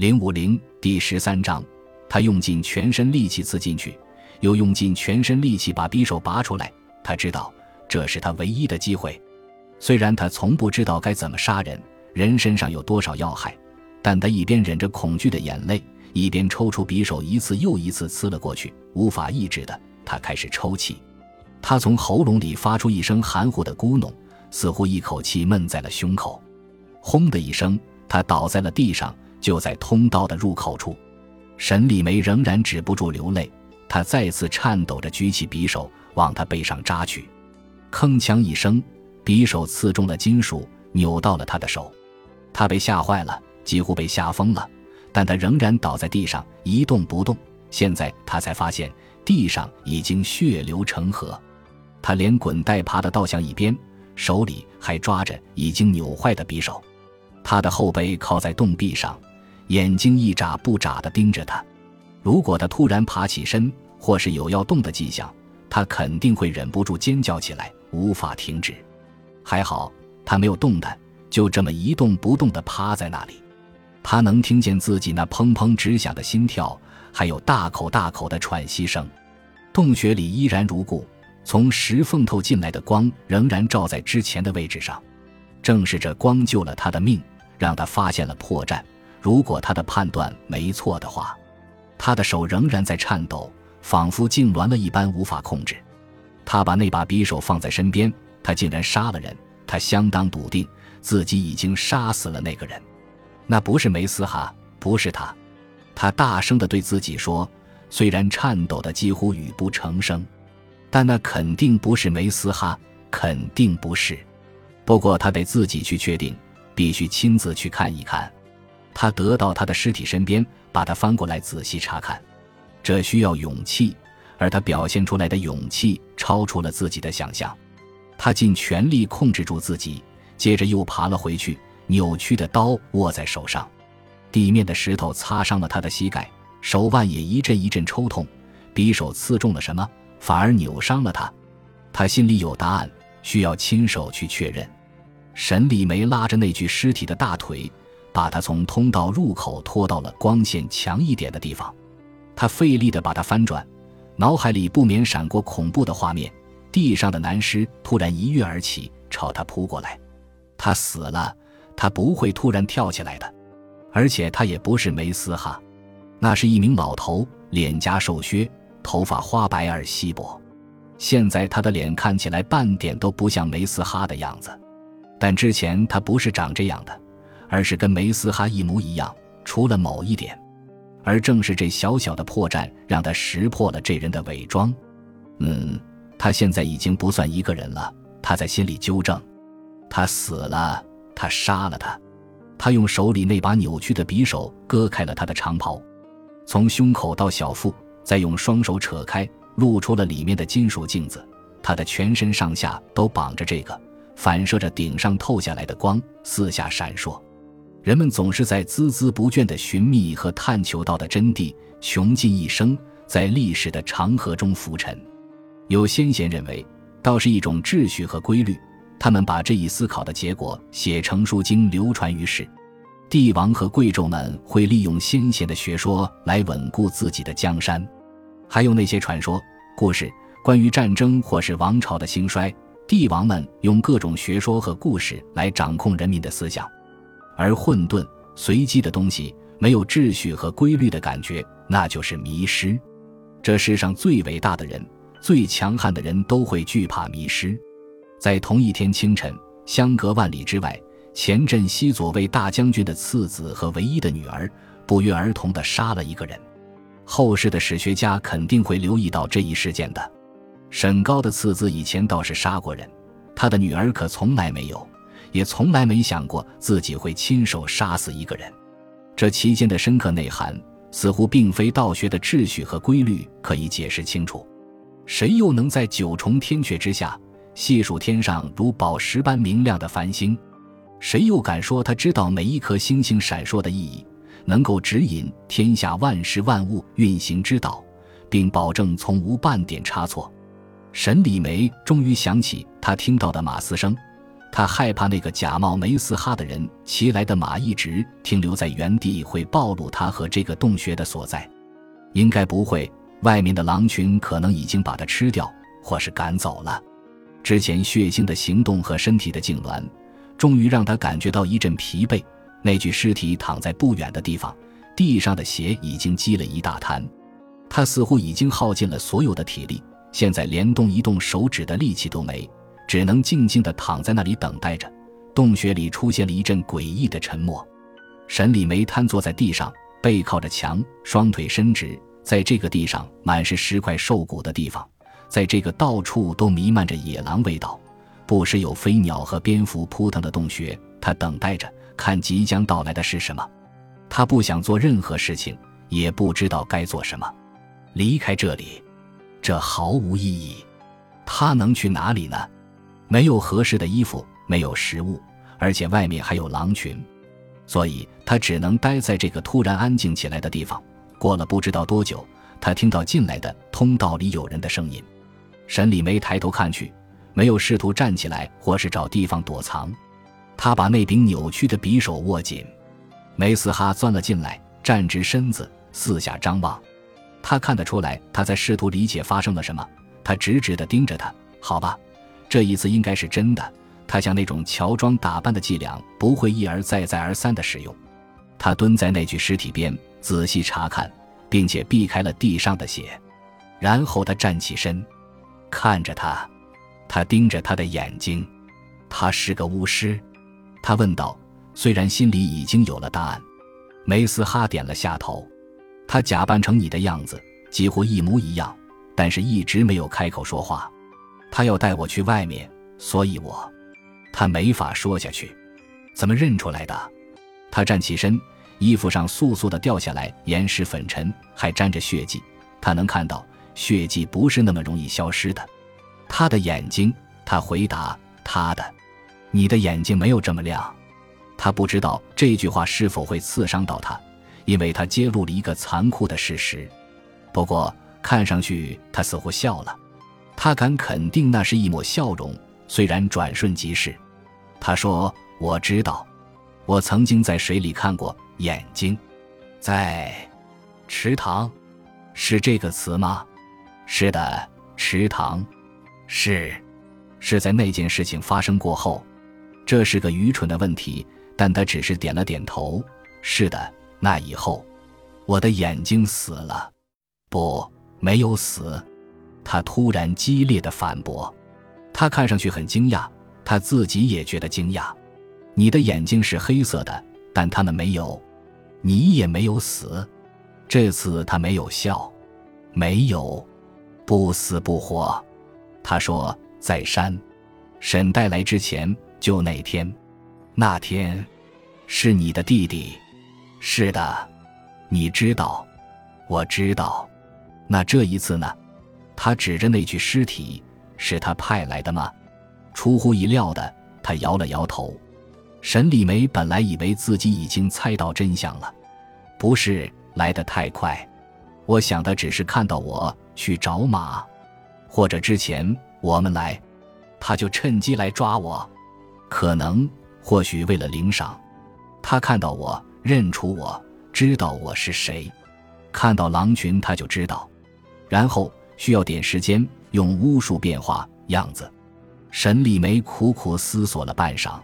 零五零第十三章，他用尽全身力气刺进去，又用尽全身力气把匕首拔出来。他知道这是他唯一的机会。虽然他从不知道该怎么杀人，人身上有多少要害，但他一边忍着恐惧的眼泪，一边抽出匕首，一次又一次刺了过去。无法抑制的，他开始抽泣。他从喉咙里发出一声含糊的咕哝，似乎一口气闷在了胸口。轰的一声，他倒在了地上。就在通道的入口处，沈礼梅仍然止不住流泪。她再次颤抖着举起匕首往他背上扎去，铿锵一声，匕首刺中了金属，扭到了他的手。他被吓坏了，几乎被吓疯了，但他仍然倒在地上一动不动。现在他才发现地上已经血流成河，他连滚带爬的倒向一边，手里还抓着已经扭坏的匕首。他的后背靠在洞壁上。眼睛一眨不眨地盯着他，如果他突然爬起身，或是有要动的迹象，他肯定会忍不住尖叫起来，无法停止。还好他没有动弹，就这么一动不动地趴在那里。他能听见自己那砰砰直响的心跳，还有大口大口的喘息声。洞穴里依然如故，从石缝透进来的光仍然照在之前的位置上。正是这光救了他的命，让他发现了破绽。如果他的判断没错的话，他的手仍然在颤抖，仿佛痉挛了一般，无法控制。他把那把匕首放在身边，他竟然杀了人。他相当笃定自己已经杀死了那个人，那不是梅斯哈，不是他。他大声地对自己说，虽然颤抖的几乎语不成声，但那肯定不是梅斯哈，肯定不是。不过他得自己去确定，必须亲自去看一看。他得到他的尸体身边，把他翻过来仔细查看，这需要勇气，而他表现出来的勇气超出了自己的想象。他尽全力控制住自己，接着又爬了回去，扭曲的刀握在手上，地面的石头擦伤了他的膝盖，手腕也一阵一阵抽痛。匕首刺中了什么，反而扭伤了他？他心里有答案，需要亲手去确认。沈礼梅拉着那具尸体的大腿。把他从通道入口拖到了光线强一点的地方，他费力地把它翻转，脑海里不免闪过恐怖的画面：地上的男尸突然一跃而起，朝他扑过来。他死了，他不会突然跳起来的，而且他也不是梅斯哈，那是一名老头，脸颊瘦削，头发花白而稀薄。现在他的脸看起来半点都不像梅斯哈的样子，但之前他不是长这样的。而是跟梅斯哈一模一样，除了某一点，而正是这小小的破绽，让他识破了这人的伪装。嗯，他现在已经不算一个人了。他在心里纠正：他死了，他杀了他。他用手里那把扭曲的匕首割开了他的长袍，从胸口到小腹，再用双手扯开，露出了里面的金属镜子。他的全身上下都绑着这个，反射着顶上透下来的光，四下闪烁。人们总是在孜孜不倦地寻觅和探求到的真谛，穷尽一生在历史的长河中浮沉。有先贤认为，道是一种秩序和规律，他们把这一思考的结果写成书经，流传于世。帝王和贵胄们会利用先贤的学说来稳固自己的江山，还有那些传说、故事，关于战争或是王朝的兴衰，帝王们用各种学说和故事来掌控人民的思想。而混沌随机的东西，没有秩序和规律的感觉，那就是迷失。这世上最伟大的人、最强悍的人都会惧怕迷失。在同一天清晨，相隔万里之外，前镇西左卫大将军的次子和唯一的女儿，不约而同地杀了一个人。后世的史学家肯定会留意到这一事件的。沈高的次子以前倒是杀过人，他的女儿可从来没有。也从来没想过自己会亲手杀死一个人，这期间的深刻内涵似乎并非道学的秩序和规律可以解释清楚。谁又能在九重天阙之下细数天上如宝石般明亮的繁星？谁又敢说他知道每一颗星星闪烁的意义，能够指引天下万事万物运行之道，并保证从无半点差错？沈礼梅终于想起他听到的马嘶声。他害怕那个假冒梅斯哈的人骑来的马一直停留在原地会暴露他和这个洞穴的所在。应该不会，外面的狼群可能已经把他吃掉，或是赶走了。之前血腥的行动和身体的痉挛，终于让他感觉到一阵疲惫。那具尸体躺在不远的地方，地上的血已经积了一大滩。他似乎已经耗尽了所有的体力，现在连动一动手指的力气都没。只能静静地躺在那里等待着。洞穴里出现了一阵诡异的沉默。沈礼梅瘫坐在地上，背靠着墙，双腿伸直。在这个地上满是尸块瘦骨的地方，在这个到处都弥漫着野狼味道、不时有飞鸟和蝙蝠扑腾的洞穴，他等待着，看即将到来的是什么。他不想做任何事情，也不知道该做什么。离开这里，这毫无意义。他能去哪里呢？没有合适的衣服，没有食物，而且外面还有狼群，所以他只能待在这个突然安静起来的地方。过了不知道多久，他听到进来的通道里有人的声音。沈礼梅抬头看去，没有试图站起来或是找地方躲藏。他把那柄扭曲的匕首握紧。梅斯哈钻了进来，站直身子，四下张望。他看得出来，他在试图理解发生了什么。他直直地盯着他。好吧。这一次应该是真的。他像那种乔装打扮的伎俩，不会一而再、再而三的使用。他蹲在那具尸体边，仔细查看，并且避开了地上的血。然后他站起身，看着他。他盯着他的眼睛。他是个巫师，他问道。虽然心里已经有了答案，梅斯哈点了下头。他假扮成你的样子，几乎一模一样，但是一直没有开口说话。他要带我去外面，所以我，他没法说下去。怎么认出来的？他站起身，衣服上簌簌的掉下来岩石粉尘，还沾着血迹。他能看到血迹不是那么容易消失的。他的眼睛，他回答他的，你的眼睛没有这么亮。他不知道这句话是否会刺伤到他，因为他揭露了一个残酷的事实。不过看上去他似乎笑了。他敢肯定，那是一抹笑容，虽然转瞬即逝。他说：“我知道，我曾经在水里看过眼睛，在池塘，是这个词吗？是的，池塘，是，是在那件事情发生过后。这是个愚蠢的问题，但他只是点了点头。是的，那以后，我的眼睛死了，不，没有死。”他突然激烈的反驳，他看上去很惊讶，他自己也觉得惊讶。你的眼睛是黑色的，但他们没有，你也没有死。这次他没有笑，没有，不死不活。他说在山，沈带来之前就那天，那天，是你的弟弟。是的，你知道，我知道。那这一次呢？他指着那具尸体，是他派来的吗？出乎意料的，他摇了摇头。沈丽梅本来以为自己已经猜到真相了，不是来得太快。我想他只是看到我去找马，或者之前我们来，他就趁机来抓我。可能，或许为了领赏，他看到我，认出我，知道我是谁。看到狼群，他就知道，然后。需要点时间，用巫术变化样子。沈丽梅苦苦思索了半晌，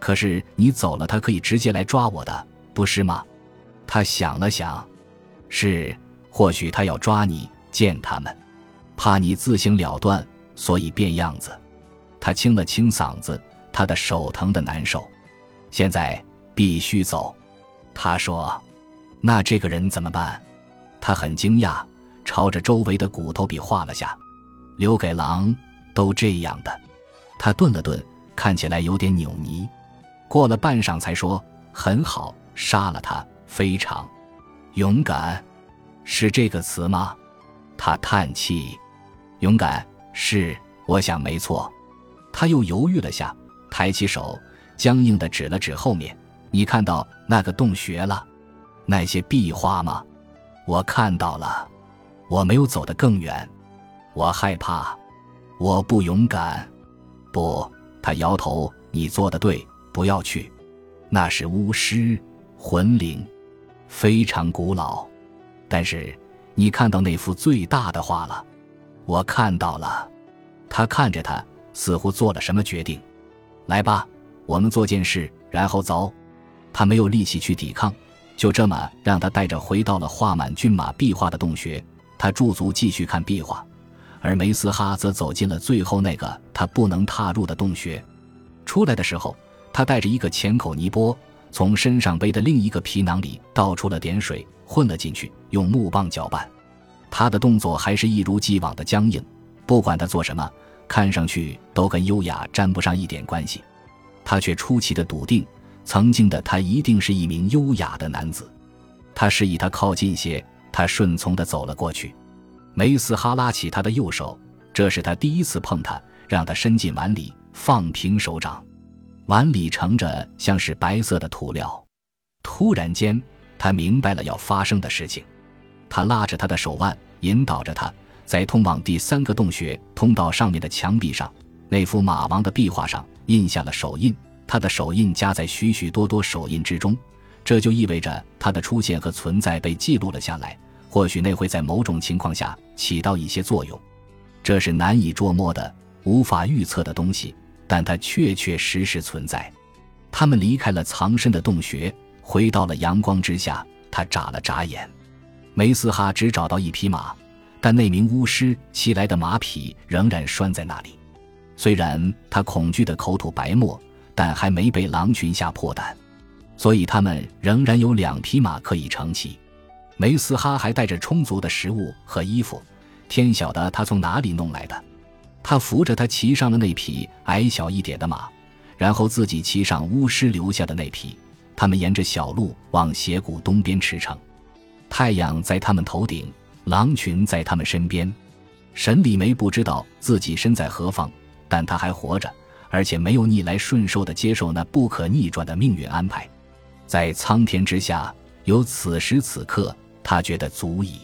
可是你走了，他可以直接来抓我的，不是吗？他想了想，是，或许他要抓你，见他们，怕你自行了断，所以变样子。他清了清嗓子，他的手疼的难受。现在必须走，他说。那这个人怎么办？他很惊讶。朝着周围的骨头比划了下，留给狼都这样的。他顿了顿，看起来有点扭捏。过了半晌，才说：“很好，杀了他，非常勇敢，是这个词吗？”他叹气：“勇敢是，我想没错。”他又犹豫了下，抬起手，僵硬的指了指后面：“你看到那个洞穴了？那些壁画吗？我看到了。”我没有走得更远，我害怕，我不勇敢。不，他摇头，你做的对，不要去。那是巫师魂灵，非常古老。但是你看到那幅最大的画了？我看到了。他看着他，似乎做了什么决定。来吧，我们做件事，然后走。他没有力气去抵抗，就这么让他带着回到了画满骏马壁画的洞穴。他驻足继续看壁画，而梅斯哈则走进了最后那个他不能踏入的洞穴。出来的时候，他带着一个浅口泥钵，从身上背的另一个皮囊里倒出了点水，混了进去，用木棒搅拌。他的动作还是一如既往的僵硬，不管他做什么。看上去都跟优雅沾不上一点关系，他却出奇的笃定，曾经的他一定是一名优雅的男子。他示意他靠近些，他顺从的走了过去。梅斯哈拉起他的右手，这是他第一次碰他，让他伸进碗里，放平手掌。碗里盛着像是白色的涂料。突然间，他明白了要发生的事情。他拉着他的手腕，引导着他。在通往第三个洞穴通道上面的墙壁上，那幅马王的壁画上印下了手印。他的手印夹在许许多多手印之中，这就意味着他的出现和存在被记录了下来。或许那会在某种情况下起到一些作用。这是难以捉摸的、无法预测的东西，但它确确实实存在。他们离开了藏身的洞穴，回到了阳光之下。他眨了眨眼，梅斯哈只找到一匹马。但那名巫师骑来的马匹仍然拴在那里，虽然他恐惧的口吐白沫，但还没被狼群吓破胆，所以他们仍然有两匹马可以乘骑。梅斯哈还带着充足的食物和衣服，天晓得他从哪里弄来的。他扶着他骑上了那匹矮小一点的马，然后自己骑上巫师留下的那匹。他们沿着小路往斜谷东边驰骋，太阳在他们头顶。狼群在他们身边，沈礼梅不知道自己身在何方，但他还活着，而且没有逆来顺受地接受那不可逆转的命运安排。在苍天之下，有此时此刻，他觉得足矣。